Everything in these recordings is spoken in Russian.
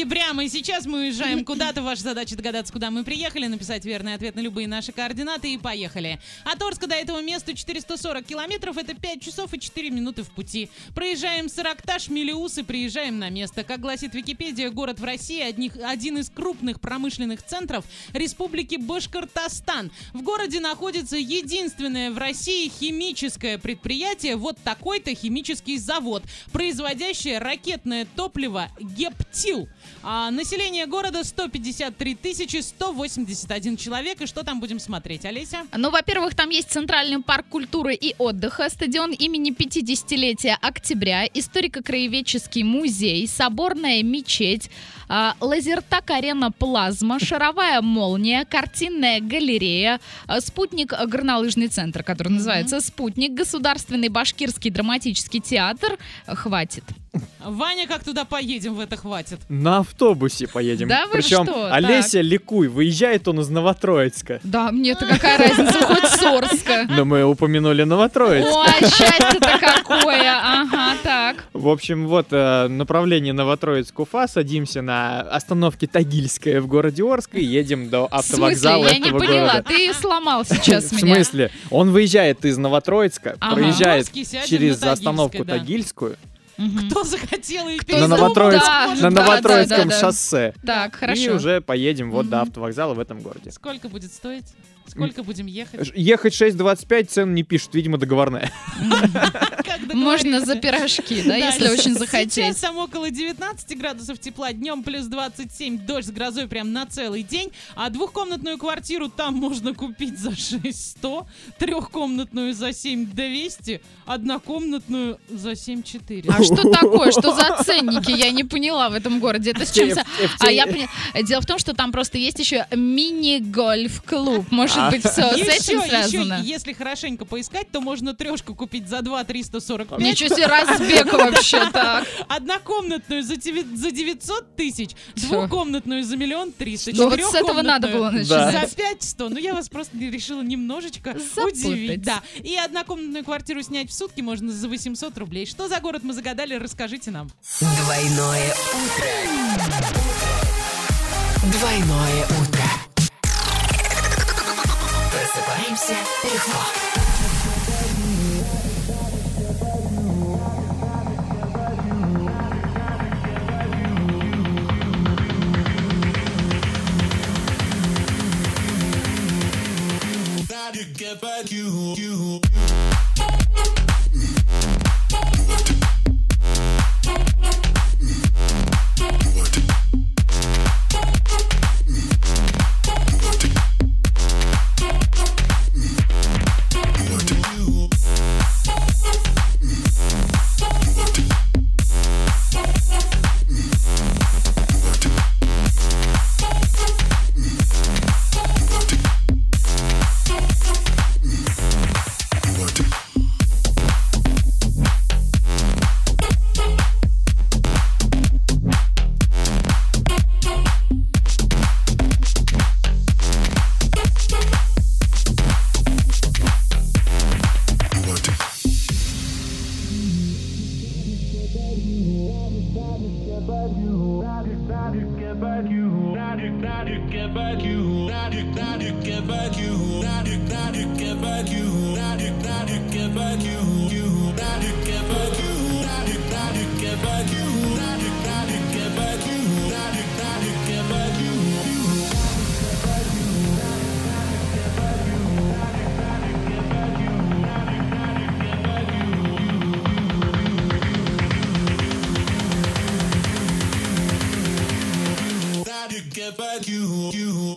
прямо, и сейчас мы уезжаем куда-то. Ваша задача догадаться, куда мы приехали, написать верный ответ на любые наши координаты и поехали. От Орска до этого места 440 километров, это 5 часов и 4 минуты в пути. Проезжаем Саракташ, Мелиус и приезжаем на место. Как гласит Википедия, город в России одних, один из крупных промышленных центров Республики Башкортостан. В городе находится единственное в России химическое предприятие, вот такой-то химический завод, производящее ракетное топливо «Гептил». А население города 153 тысячи 181 человек. И что там будем смотреть, Олеся? Ну, во-первых, там есть Центральный парк культуры и отдыха, стадион имени 50-летия октября, историко-краеведческий музей, соборная мечеть, а, лазертак-арена «Плазма», шаровая молния, картинная галерея, а, спутник горнолыжный центр, который называется «Спутник», государственный башкирский драматический театр. Хватит. Ваня, как туда поедем, в это хватит? На автобусе поедем. Да вы Причем что? Олеся ликуй, выезжает он из Новотроицка. Да, мне-то какая разница, хоть с Орска. Но мы упомянули Новотроицк. Ой, счастье-то какое! Ага, так. В общем, вот э, направление Новотроицк-Уфа. Садимся на остановке Тагильская в городе Орск и едем до В смысле? автовокзала Я не этого поняла. города. Ты сломал сейчас В меня. смысле? Он выезжает из Новотроицка, проезжает через остановку. Тагильскую Мгм. Кто захотел и Кто на, Новотроицк- да, на да, Новотроицком да, да. шоссе. Так, И хорошо. уже поедем вот до Мгм. автовокзала в этом городе. Сколько будет стоить? Сколько будем ехать? Ехать 6.25, цен не пишут, видимо, договорная. Можно за пирожки, да, если очень Сейчас захотеть. там около 19 градусов тепла, днем плюс 27, дождь с грозой прям на целый день. А двухкомнатную квартиру там можно купить за 6100, трехкомнатную за 7200, однокомнатную за 7400. А что такое? Что за ценники? Я не поняла в этом городе. Это с чем... А я поняла. Дело в том, что там просто есть еще мини-гольф-клуб. Может А. быть, все с этим связано? если хорошенько поискать, то можно трешку купить за 2 345. Ничего себе, разбег вообще так. Однокомнатную за, девя- за 900 тысяч, двухкомнатную за миллион триста, Ну вот с этого надо было начинать. За 500. Ну, я вас просто решила немножечко удивить. Да. И однокомнатную квартиру снять в сутки можно за 800 рублей. Что за город мы загадали, расскажите нам. Двойное утро. Двойное утро. 姐你 back you, that you, that you get back you, that you, that you get back you, that you, that you get back you, that you, that you get back you, you, that you get back you. like you, you.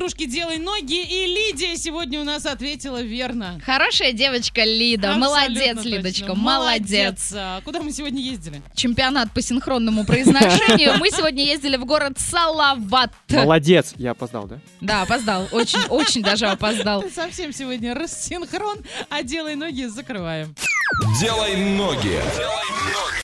Игрушки «Делай ноги». И Лидия сегодня у нас ответила верно. Хорошая девочка Лида. Абсолютно молодец, точно. Лидочка, молодец. А Куда мы сегодня ездили? Чемпионат по синхронному произношению. Мы сегодня ездили в город Салават. Молодец, я опоздал, да? Да, опоздал. Очень, очень даже опоздал. Совсем сегодня рассинхрон, а «Делай ноги» закрываем. Делай ноги.